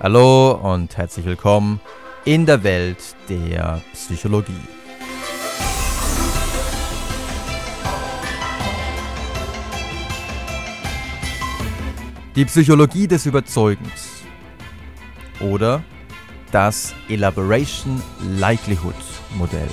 Hallo und herzlich willkommen in der Welt der Psychologie. Die Psychologie des Überzeugens oder das Elaboration Likelihood Modell.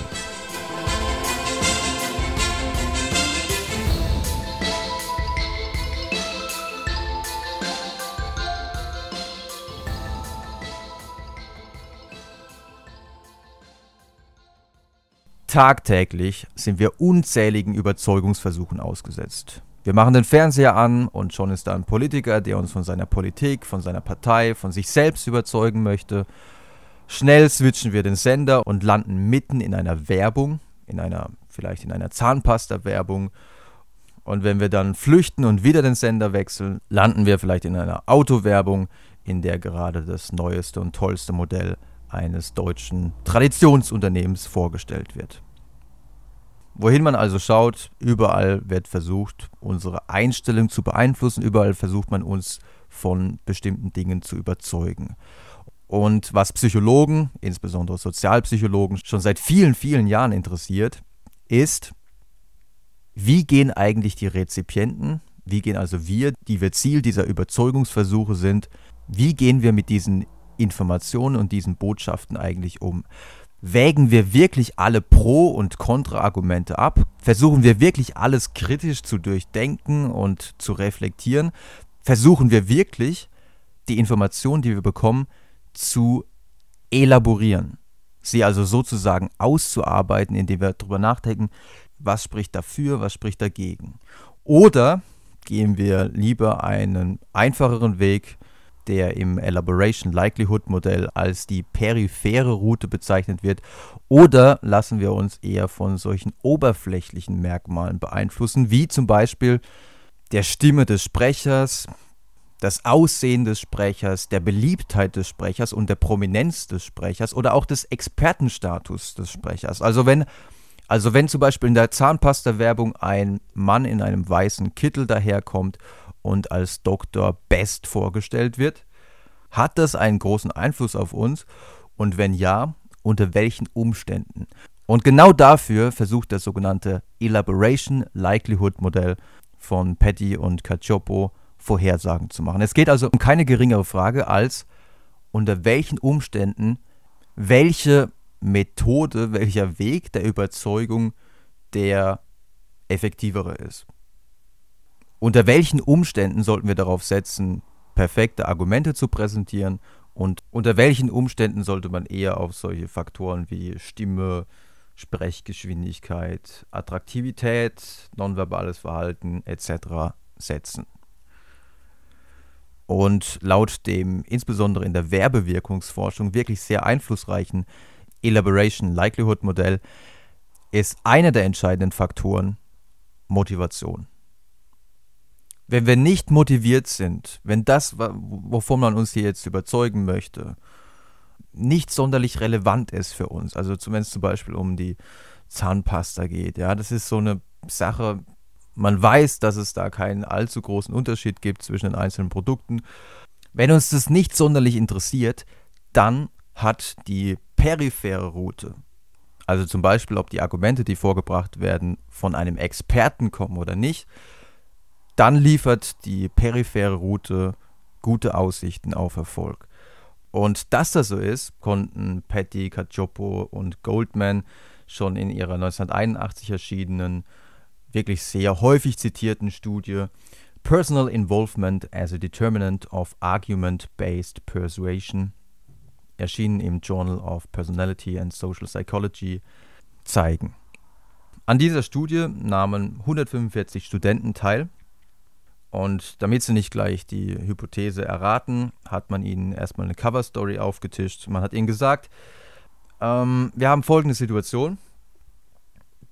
Tagtäglich sind wir unzähligen Überzeugungsversuchen ausgesetzt. Wir machen den Fernseher an und schon ist da ein Politiker, der uns von seiner Politik, von seiner Partei, von sich selbst überzeugen möchte. Schnell switchen wir den Sender und landen mitten in einer Werbung, in einer, vielleicht in einer Zahnpasta-Werbung. Und wenn wir dann flüchten und wieder den Sender wechseln, landen wir vielleicht in einer Autowerbung, in der gerade das neueste und tollste Modell eines deutschen Traditionsunternehmens vorgestellt wird. Wohin man also schaut, überall wird versucht, unsere Einstellung zu beeinflussen, überall versucht man uns von bestimmten Dingen zu überzeugen. Und was Psychologen, insbesondere Sozialpsychologen, schon seit vielen, vielen Jahren interessiert, ist, wie gehen eigentlich die Rezipienten, wie gehen also wir, die wir Ziel dieser Überzeugungsversuche sind, wie gehen wir mit diesen Informationen und diesen Botschaften eigentlich um? Wägen wir wirklich alle Pro- und Kontra-Argumente ab? Versuchen wir wirklich alles kritisch zu durchdenken und zu reflektieren? Versuchen wir wirklich, die Informationen, die wir bekommen, zu elaborieren? Sie also sozusagen auszuarbeiten, indem wir darüber nachdenken, was spricht dafür, was spricht dagegen? Oder gehen wir lieber einen einfacheren Weg, der im Elaboration Likelihood Modell als die periphere Route bezeichnet wird, oder lassen wir uns eher von solchen oberflächlichen Merkmalen beeinflussen, wie zum Beispiel der Stimme des Sprechers, das Aussehen des Sprechers, der Beliebtheit des Sprechers und der Prominenz des Sprechers oder auch des Expertenstatus des Sprechers. Also wenn, also wenn zum Beispiel in der Zahnpasta-Werbung ein Mann in einem weißen Kittel daherkommt und als Dr. Best vorgestellt wird? Hat das einen großen Einfluss auf uns? Und wenn ja, unter welchen Umständen? Und genau dafür versucht das sogenannte Elaboration Likelihood Modell von Petty und Cacioppo Vorhersagen zu machen. Es geht also um keine geringere Frage als, unter welchen Umständen welche Methode, welcher Weg der Überzeugung der effektivere ist. Unter welchen Umständen sollten wir darauf setzen, perfekte Argumente zu präsentieren und unter welchen Umständen sollte man eher auf solche Faktoren wie Stimme, Sprechgeschwindigkeit, Attraktivität, nonverbales Verhalten etc. setzen. Und laut dem insbesondere in der Werbewirkungsforschung wirklich sehr einflussreichen Elaboration Likelihood Modell ist einer der entscheidenden Faktoren Motivation wenn wir nicht motiviert sind, wenn das, wovon man uns hier jetzt überzeugen möchte, nicht sonderlich relevant ist für uns, also zumindest zum Beispiel um die Zahnpasta geht, ja, das ist so eine Sache, man weiß, dass es da keinen allzu großen Unterschied gibt zwischen den einzelnen Produkten. Wenn uns das nicht sonderlich interessiert, dann hat die periphere Route, also zum Beispiel, ob die Argumente, die vorgebracht werden, von einem Experten kommen oder nicht, dann liefert die periphere Route gute Aussichten auf Erfolg. Und dass das so ist, konnten Patty, Cacioppo und Goldman schon in ihrer 1981 erschienenen, wirklich sehr häufig zitierten Studie Personal Involvement as a Determinant of Argument-Based Persuasion, erschienen im Journal of Personality and Social Psychology, zeigen. An dieser Studie nahmen 145 Studenten teil und damit sie nicht gleich die Hypothese erraten, hat man ihnen erstmal eine Cover-Story aufgetischt. Man hat ihnen gesagt, ähm, wir haben folgende Situation.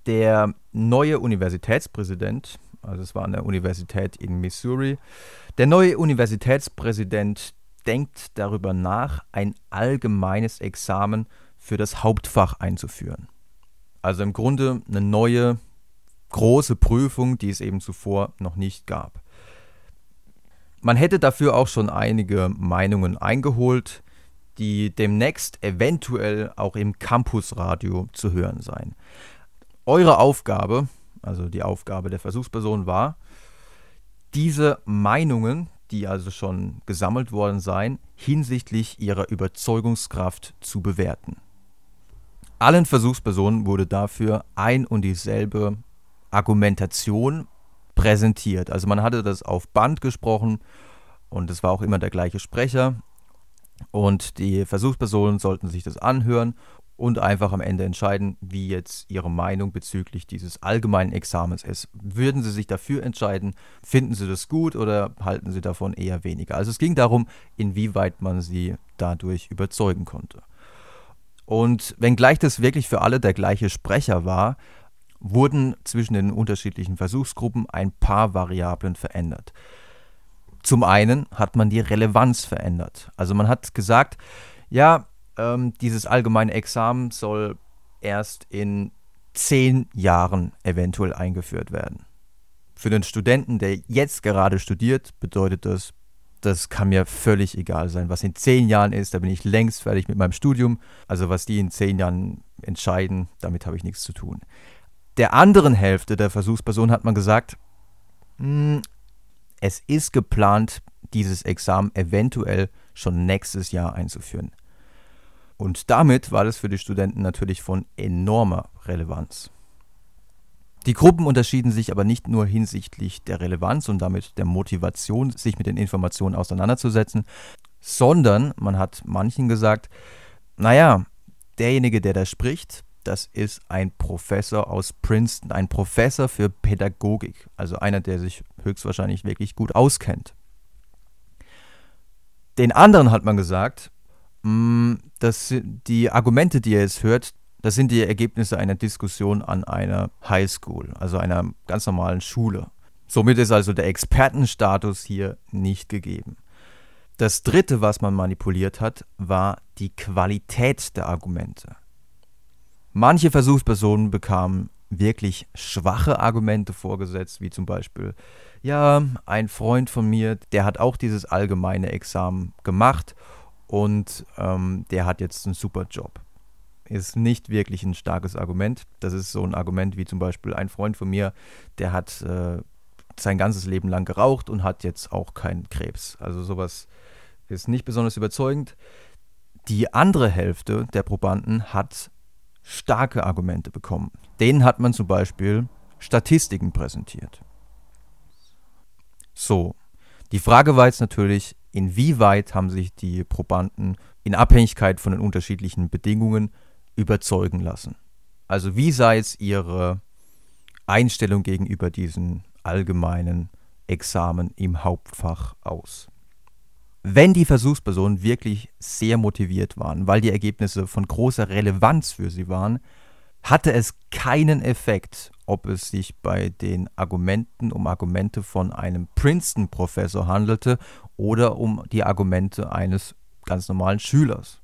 Der neue Universitätspräsident, also es war eine Universität in Missouri, der neue Universitätspräsident denkt darüber nach, ein allgemeines Examen für das Hauptfach einzuführen. Also im Grunde eine neue große Prüfung, die es eben zuvor noch nicht gab. Man hätte dafür auch schon einige Meinungen eingeholt, die demnächst eventuell auch im Campusradio zu hören seien. Eure Aufgabe, also die Aufgabe der Versuchsperson war, diese Meinungen, die also schon gesammelt worden seien, hinsichtlich ihrer Überzeugungskraft zu bewerten. Allen Versuchspersonen wurde dafür ein und dieselbe Argumentation präsentiert. Also man hatte das auf Band gesprochen und es war auch immer der gleiche Sprecher. Und die Versuchspersonen sollten sich das anhören und einfach am Ende entscheiden, wie jetzt ihre Meinung bezüglich dieses allgemeinen Examens ist. Würden sie sich dafür entscheiden, finden sie das gut oder halten sie davon eher weniger? Also es ging darum, inwieweit man sie dadurch überzeugen konnte. Und wenngleich das wirklich für alle der gleiche Sprecher war, wurden zwischen den unterschiedlichen Versuchsgruppen ein paar Variablen verändert. Zum einen hat man die Relevanz verändert. Also man hat gesagt, ja, ähm, dieses allgemeine Examen soll erst in zehn Jahren eventuell eingeführt werden. Für den Studenten, der jetzt gerade studiert, bedeutet das, das kann mir völlig egal sein. Was in zehn Jahren ist, da bin ich längst fertig mit meinem Studium. Also was die in zehn Jahren entscheiden, damit habe ich nichts zu tun der anderen Hälfte der Versuchsperson hat man gesagt, hm, es ist geplant, dieses Examen eventuell schon nächstes Jahr einzuführen. Und damit war das für die Studenten natürlich von enormer Relevanz. Die Gruppen unterschieden sich aber nicht nur hinsichtlich der Relevanz und damit der Motivation, sich mit den Informationen auseinanderzusetzen, sondern man hat manchen gesagt, naja, derjenige, der da spricht, das ist ein Professor aus Princeton, ein Professor für Pädagogik, also einer, der sich höchstwahrscheinlich wirklich gut auskennt. Den anderen hat man gesagt, mm, dass die Argumente, die er jetzt hört, das sind die Ergebnisse einer Diskussion an einer Highschool, also einer ganz normalen Schule. Somit ist also der Expertenstatus hier nicht gegeben. Das dritte, was man manipuliert hat, war die Qualität der Argumente. Manche Versuchspersonen bekamen wirklich schwache Argumente vorgesetzt, wie zum Beispiel, ja, ein Freund von mir, der hat auch dieses allgemeine Examen gemacht und ähm, der hat jetzt einen super Job. Ist nicht wirklich ein starkes Argument. Das ist so ein Argument wie zum Beispiel ein Freund von mir, der hat äh, sein ganzes Leben lang geraucht und hat jetzt auch keinen Krebs. Also sowas ist nicht besonders überzeugend. Die andere Hälfte der Probanden hat starke Argumente bekommen. Denen hat man zum Beispiel Statistiken präsentiert. So, die Frage war jetzt natürlich, inwieweit haben sich die Probanden in Abhängigkeit von den unterschiedlichen Bedingungen überzeugen lassen. Also wie sah jetzt ihre Einstellung gegenüber diesen allgemeinen Examen im Hauptfach aus? wenn die Versuchspersonen wirklich sehr motiviert waren, weil die Ergebnisse von großer Relevanz für sie waren, hatte es keinen Effekt, ob es sich bei den Argumenten um Argumente von einem Princeton-Professor handelte oder um die Argumente eines ganz normalen Schülers.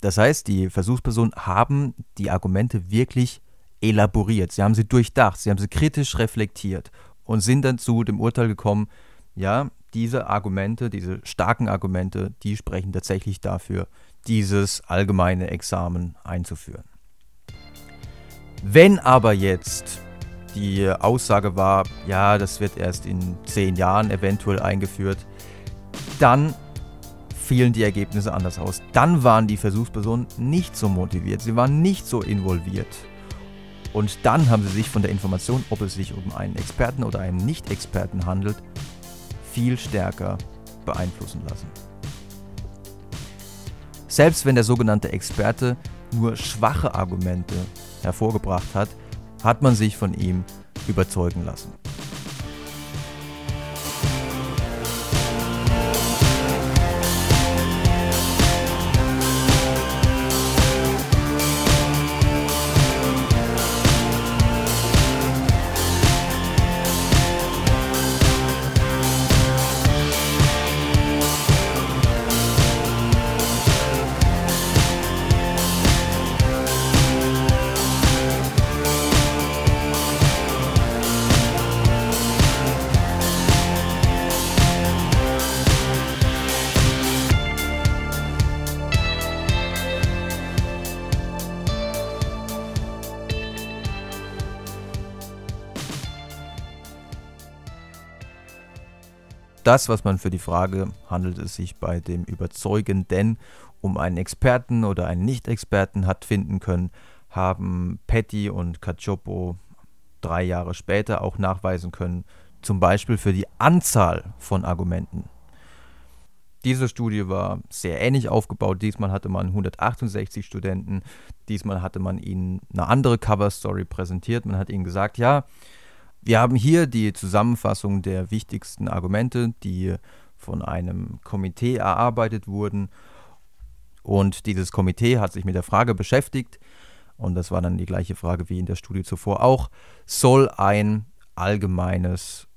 Das heißt, die Versuchspersonen haben die Argumente wirklich elaboriert, sie haben sie durchdacht, sie haben sie kritisch reflektiert und sind dann zu dem Urteil gekommen, ja, diese Argumente, diese starken Argumente, die sprechen tatsächlich dafür, dieses allgemeine Examen einzuführen. Wenn aber jetzt die Aussage war, ja, das wird erst in zehn Jahren eventuell eingeführt, dann fielen die Ergebnisse anders aus. Dann waren die Versuchspersonen nicht so motiviert, sie waren nicht so involviert. Und dann haben sie sich von der Information, ob es sich um einen Experten oder einen Nicht-Experten handelt, viel stärker beeinflussen lassen. Selbst wenn der sogenannte Experte nur schwache Argumente hervorgebracht hat, hat man sich von ihm überzeugen lassen. Das, was man für die Frage, handelt es sich bei dem Überzeugenden um einen Experten oder einen Nicht-Experten hat finden können, haben Petty und Cacioppo drei Jahre später auch nachweisen können, zum Beispiel für die Anzahl von Argumenten. Diese Studie war sehr ähnlich aufgebaut. Diesmal hatte man 168 Studenten. Diesmal hatte man ihnen eine andere Cover Story präsentiert. Man hat ihnen gesagt, ja, wir haben hier die Zusammenfassung der wichtigsten Argumente, die von einem Komitee erarbeitet wurden. Und dieses Komitee hat sich mit der Frage beschäftigt, und das war dann die gleiche Frage wie in der Studie zuvor auch, soll ein allgemeines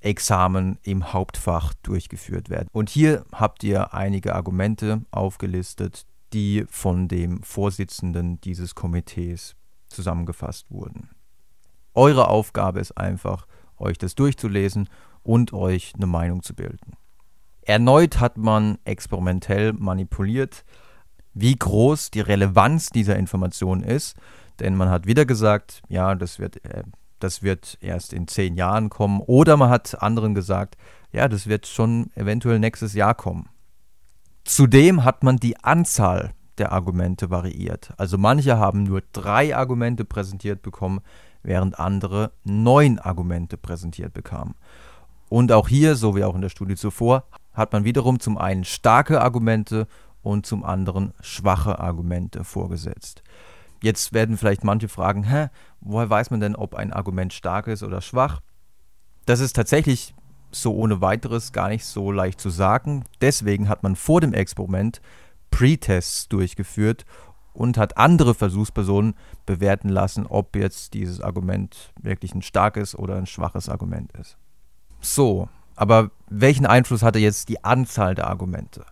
Examen im Hauptfach durchgeführt werden. Und hier habt ihr einige Argumente aufgelistet, die von dem Vorsitzenden dieses Komitees zusammengefasst wurden. Eure Aufgabe ist einfach, euch das durchzulesen und euch eine Meinung zu bilden. Erneut hat man experimentell manipuliert, wie groß die Relevanz dieser Information ist, denn man hat wieder gesagt, ja, das wird äh, das wird erst in zehn Jahren kommen. Oder man hat anderen gesagt, ja, das wird schon eventuell nächstes Jahr kommen. Zudem hat man die Anzahl der Argumente variiert. Also manche haben nur drei Argumente präsentiert bekommen, während andere neun Argumente präsentiert bekamen. Und auch hier, so wie auch in der Studie zuvor, hat man wiederum zum einen starke Argumente und zum anderen schwache Argumente vorgesetzt. Jetzt werden vielleicht manche fragen, hä, woher weiß man denn, ob ein Argument stark ist oder schwach? Das ist tatsächlich so ohne weiteres gar nicht so leicht zu sagen. Deswegen hat man vor dem Experiment Pre-Tests durchgeführt und hat andere Versuchspersonen bewerten lassen, ob jetzt dieses Argument wirklich ein starkes oder ein schwaches Argument ist. So, aber welchen Einfluss hatte jetzt die Anzahl der Argumente?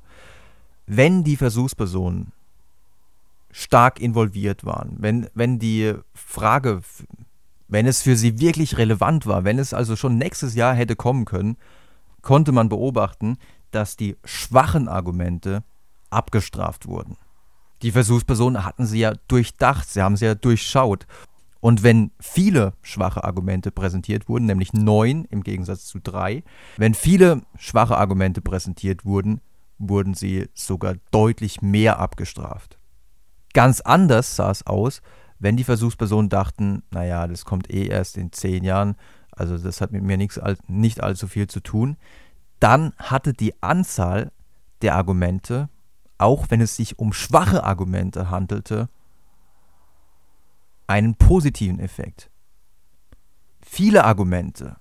Wenn die Versuchspersonen stark involviert waren, wenn, wenn die Frage, wenn es für sie wirklich relevant war, wenn es also schon nächstes Jahr hätte kommen können, konnte man beobachten, dass die schwachen Argumente abgestraft wurden. Die Versuchspersonen hatten sie ja durchdacht, sie haben sie ja durchschaut. Und wenn viele schwache Argumente präsentiert wurden, nämlich neun im Gegensatz zu drei, wenn viele schwache Argumente präsentiert wurden, wurden sie sogar deutlich mehr abgestraft. Ganz anders sah es aus, wenn die Versuchspersonen dachten, naja, das kommt eh erst in zehn Jahren, also das hat mit mir nichts, nicht allzu viel zu tun, dann hatte die Anzahl der Argumente, auch wenn es sich um schwache Argumente handelte, einen positiven Effekt. Viele Argumente,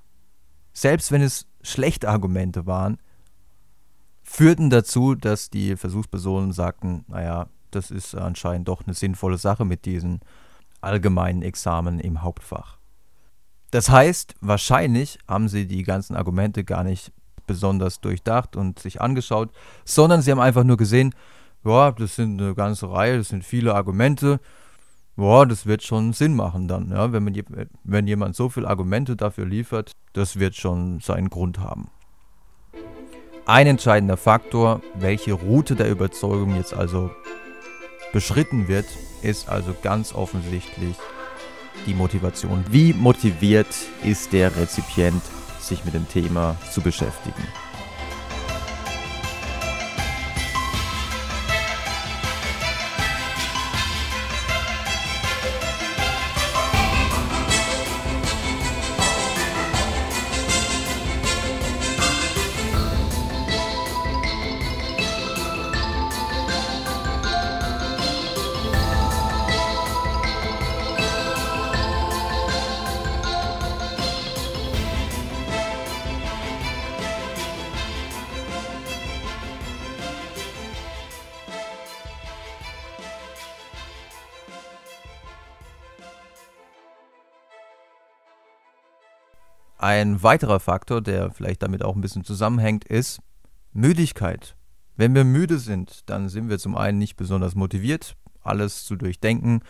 selbst wenn es schlechte Argumente waren, führten dazu, dass die Versuchspersonen sagten, naja, das ist anscheinend doch eine sinnvolle Sache mit diesen allgemeinen Examen im Hauptfach. Das heißt, wahrscheinlich haben sie die ganzen Argumente gar nicht besonders durchdacht und sich angeschaut, sondern sie haben einfach nur gesehen, ja, das sind eine ganze Reihe, das sind viele Argumente, ja, das wird schon Sinn machen dann, ja, wenn, man, wenn jemand so viele Argumente dafür liefert, das wird schon seinen Grund haben. Ein entscheidender Faktor, welche Route der Überzeugung jetzt also beschritten wird, ist also ganz offensichtlich die Motivation. Wie motiviert ist der Rezipient, sich mit dem Thema zu beschäftigen? Ein weiterer Faktor, der vielleicht damit auch ein bisschen zusammenhängt, ist Müdigkeit. Wenn wir müde sind, dann sind wir zum einen nicht besonders motiviert, alles zu durchdenken.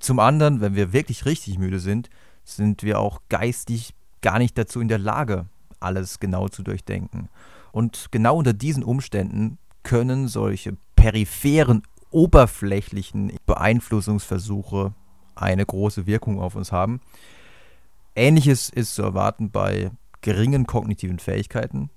Zum anderen, wenn wir wirklich richtig müde sind, sind wir auch geistig gar nicht dazu in der Lage, alles genau zu durchdenken. Und genau unter diesen Umständen können solche peripheren, oberflächlichen Beeinflussungsversuche eine große Wirkung auf uns haben. Ähnliches ist zu erwarten bei geringen kognitiven Fähigkeiten.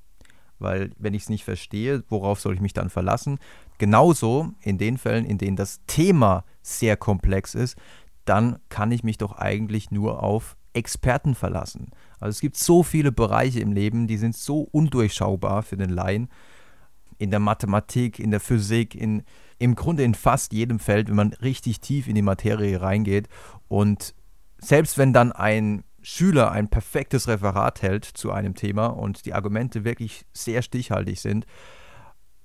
weil wenn ich es nicht verstehe, worauf soll ich mich dann verlassen? Genauso in den Fällen, in denen das Thema sehr komplex ist, dann kann ich mich doch eigentlich nur auf Experten verlassen. Also es gibt so viele Bereiche im Leben, die sind so undurchschaubar für den Laien. In der Mathematik, in der Physik, in, im Grunde in fast jedem Feld, wenn man richtig tief in die Materie reingeht. Und selbst wenn dann ein Schüler ein perfektes Referat hält zu einem Thema und die Argumente wirklich sehr stichhaltig sind,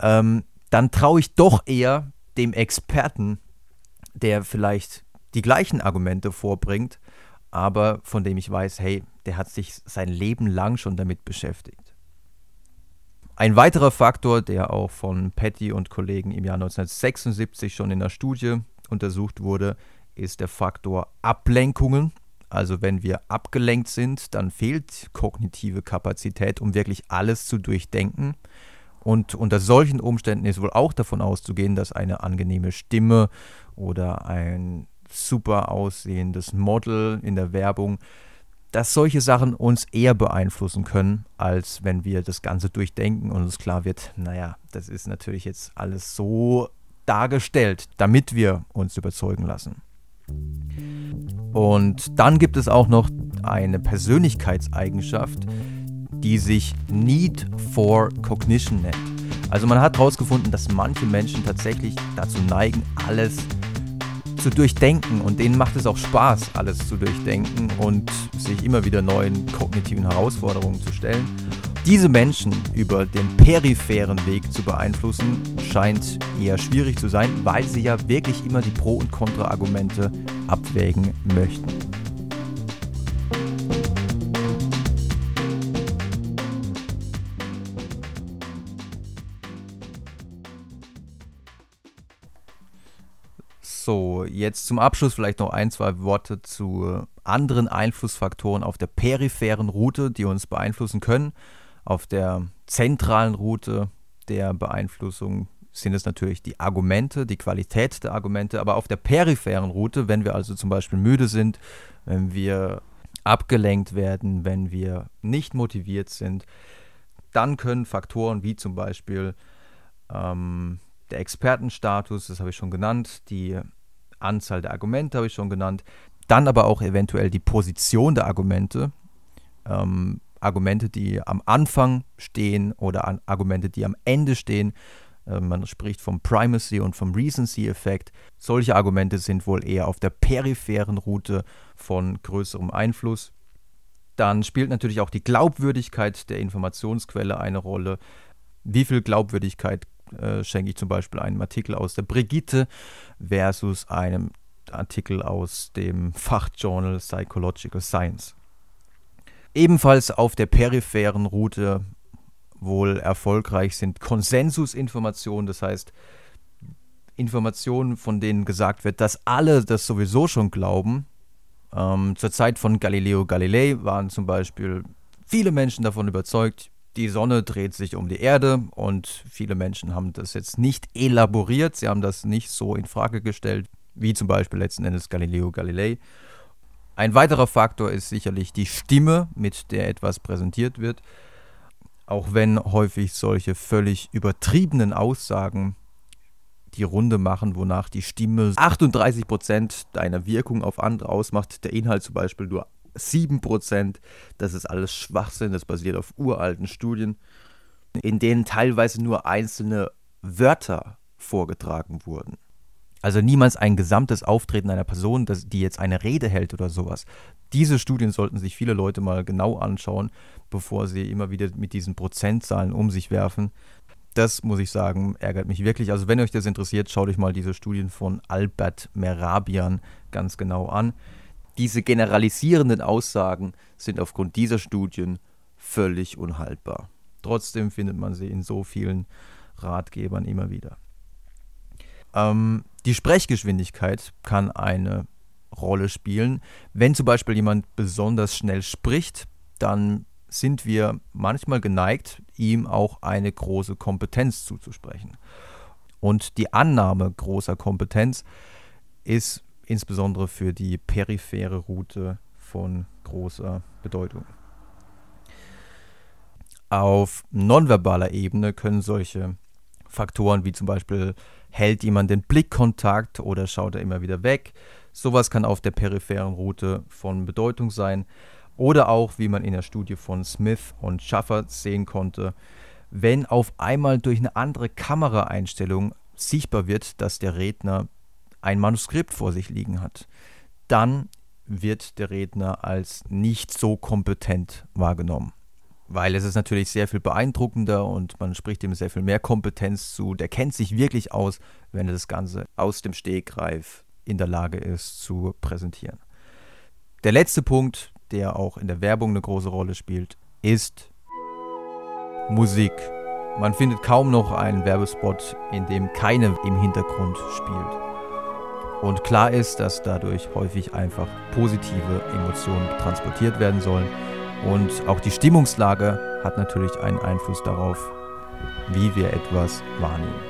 ähm, dann traue ich doch eher dem Experten, der vielleicht die gleichen Argumente vorbringt, aber von dem ich weiß, hey, der hat sich sein Leben lang schon damit beschäftigt. Ein weiterer Faktor, der auch von Patty und Kollegen im Jahr 1976 schon in der Studie untersucht wurde, ist der Faktor Ablenkungen. Also wenn wir abgelenkt sind, dann fehlt kognitive Kapazität, um wirklich alles zu durchdenken. Und unter solchen Umständen ist wohl auch davon auszugehen, dass eine angenehme Stimme oder ein super aussehendes Model in der Werbung, dass solche Sachen uns eher beeinflussen können, als wenn wir das Ganze durchdenken und uns klar wird, naja, das ist natürlich jetzt alles so dargestellt, damit wir uns überzeugen lassen. Und dann gibt es auch noch eine Persönlichkeitseigenschaft, die sich Need for Cognition nennt. Also man hat herausgefunden, dass manche Menschen tatsächlich dazu neigen, alles zu durchdenken und denen macht es auch Spaß, alles zu durchdenken und sich immer wieder neuen kognitiven Herausforderungen zu stellen. Diese Menschen über den peripheren Weg zu beeinflussen, scheint eher schwierig zu sein, weil sie ja wirklich immer die Pro- und Kontra-Argumente abwägen möchten. So, jetzt zum Abschluss vielleicht noch ein, zwei Worte zu anderen Einflussfaktoren auf der peripheren Route, die uns beeinflussen können. Auf der zentralen Route der Beeinflussung sind es natürlich die Argumente, die Qualität der Argumente, aber auf der peripheren Route, wenn wir also zum Beispiel müde sind, wenn wir abgelenkt werden, wenn wir nicht motiviert sind, dann können Faktoren wie zum Beispiel ähm, der Expertenstatus, das habe ich schon genannt, die Anzahl der Argumente habe ich schon genannt, dann aber auch eventuell die Position der Argumente, ähm, Argumente, die am Anfang stehen oder an Argumente, die am Ende stehen. Äh, man spricht vom Primacy und vom Recency-Effekt. Solche Argumente sind wohl eher auf der peripheren Route von größerem Einfluss. Dann spielt natürlich auch die Glaubwürdigkeit der Informationsquelle eine Rolle. Wie viel Glaubwürdigkeit äh, schenke ich zum Beispiel einem Artikel aus der Brigitte versus einem Artikel aus dem Fachjournal Psychological Science. Ebenfalls auf der peripheren Route wohl erfolgreich sind Konsensusinformationen, das heißt Informationen, von denen gesagt wird, dass alle das sowieso schon glauben. Ähm, zur Zeit von Galileo Galilei waren zum Beispiel viele Menschen davon überzeugt, die Sonne dreht sich um die Erde und viele Menschen haben das jetzt nicht elaboriert, sie haben das nicht so in Frage gestellt, wie zum Beispiel letzten Endes Galileo Galilei. Ein weiterer Faktor ist sicherlich die Stimme, mit der etwas präsentiert wird. Auch wenn häufig solche völlig übertriebenen Aussagen die Runde machen, wonach die Stimme 38% deiner Wirkung auf andere ausmacht, der Inhalt zum Beispiel nur 7%. Das ist alles Schwachsinn, das basiert auf uralten Studien, in denen teilweise nur einzelne Wörter vorgetragen wurden. Also niemals ein gesamtes Auftreten einer Person, das, die jetzt eine Rede hält oder sowas. Diese Studien sollten sich viele Leute mal genau anschauen, bevor sie immer wieder mit diesen Prozentzahlen um sich werfen. Das muss ich sagen, ärgert mich wirklich. Also wenn euch das interessiert, schaut euch mal diese Studien von Albert Merabian ganz genau an. Diese generalisierenden Aussagen sind aufgrund dieser Studien völlig unhaltbar. Trotzdem findet man sie in so vielen Ratgebern immer wieder. Ähm, die Sprechgeschwindigkeit kann eine Rolle spielen. Wenn zum Beispiel jemand besonders schnell spricht, dann sind wir manchmal geneigt, ihm auch eine große Kompetenz zuzusprechen. Und die Annahme großer Kompetenz ist insbesondere für die periphere Route von großer Bedeutung. Auf nonverbaler Ebene können solche Faktoren wie zum Beispiel hält jemand den Blickkontakt oder schaut er immer wieder weg. Sowas kann auf der peripheren Route von Bedeutung sein. Oder auch, wie man in der Studie von Smith und Schaffer sehen konnte, wenn auf einmal durch eine andere Kameraeinstellung sichtbar wird, dass der Redner ein Manuskript vor sich liegen hat, dann wird der Redner als nicht so kompetent wahrgenommen. Weil es ist natürlich sehr viel beeindruckender und man spricht ihm sehr viel mehr Kompetenz zu. Der kennt sich wirklich aus, wenn er das Ganze aus dem Stegreif in der Lage ist zu präsentieren. Der letzte Punkt, der auch in der Werbung eine große Rolle spielt, ist Musik. Man findet kaum noch einen Werbespot, in dem keine im Hintergrund spielt. Und klar ist, dass dadurch häufig einfach positive Emotionen transportiert werden sollen. Und auch die Stimmungslage hat natürlich einen Einfluss darauf, wie wir etwas wahrnehmen.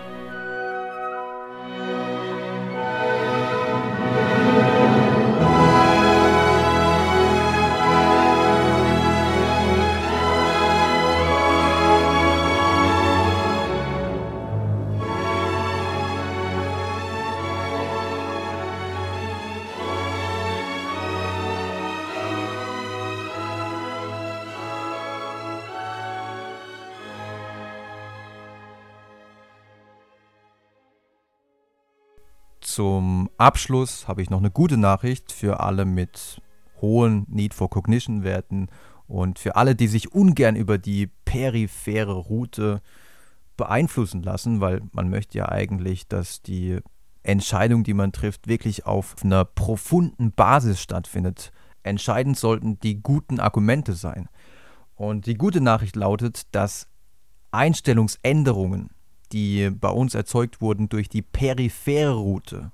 Abschluss habe ich noch eine gute Nachricht für alle mit hohen Need for Cognition Werten und für alle, die sich ungern über die periphere Route beeinflussen lassen, weil man möchte ja eigentlich, dass die Entscheidung, die man trifft, wirklich auf einer profunden Basis stattfindet. Entscheidend sollten die guten Argumente sein. Und die gute Nachricht lautet, dass Einstellungsänderungen die bei uns erzeugt wurden durch die periphere Route,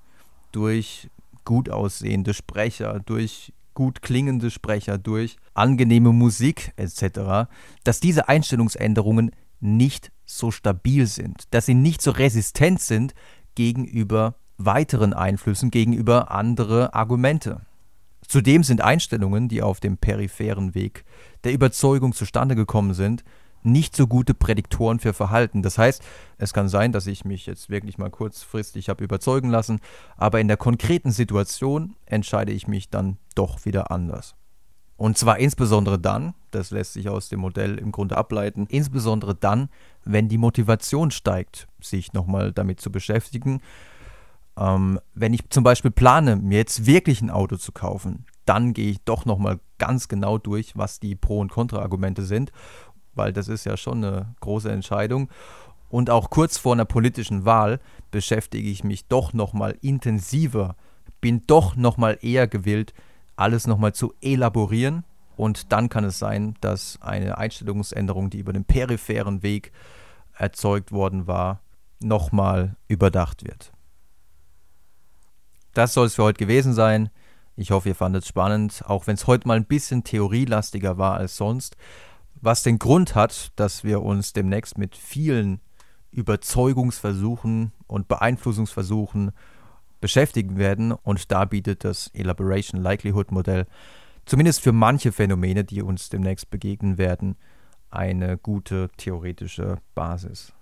durch gut aussehende Sprecher, durch gut klingende Sprecher, durch angenehme Musik etc., dass diese Einstellungsänderungen nicht so stabil sind, dass sie nicht so resistent sind gegenüber weiteren Einflüssen, gegenüber andere Argumente. Zudem sind Einstellungen, die auf dem peripheren Weg der Überzeugung zustande gekommen sind, nicht so gute Prädiktoren für Verhalten. Das heißt, es kann sein, dass ich mich jetzt wirklich mal kurzfristig habe überzeugen lassen, aber in der konkreten Situation entscheide ich mich dann doch wieder anders. Und zwar insbesondere dann, das lässt sich aus dem Modell im Grunde ableiten, insbesondere dann, wenn die Motivation steigt, sich nochmal damit zu beschäftigen. Ähm, wenn ich zum Beispiel plane, mir jetzt wirklich ein Auto zu kaufen, dann gehe ich doch nochmal ganz genau durch, was die Pro- und Kontra-Argumente sind weil das ist ja schon eine große Entscheidung. Und auch kurz vor einer politischen Wahl beschäftige ich mich doch nochmal intensiver, bin doch nochmal eher gewillt, alles nochmal zu elaborieren. Und dann kann es sein, dass eine Einstellungsänderung, die über den peripheren Weg erzeugt worden war, nochmal überdacht wird. Das soll es für heute gewesen sein. Ich hoffe, ihr fandet es spannend, auch wenn es heute mal ein bisschen theorielastiger war als sonst was den Grund hat, dass wir uns demnächst mit vielen Überzeugungsversuchen und Beeinflussungsversuchen beschäftigen werden. Und da bietet das Elaboration Likelihood Modell zumindest für manche Phänomene, die uns demnächst begegnen werden, eine gute theoretische Basis.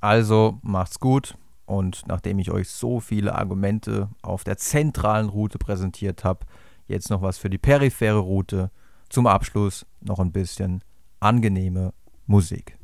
Also macht's gut. Und nachdem ich euch so viele Argumente auf der zentralen Route präsentiert habe, jetzt noch was für die periphere Route zum Abschluss noch ein bisschen angenehme Musik.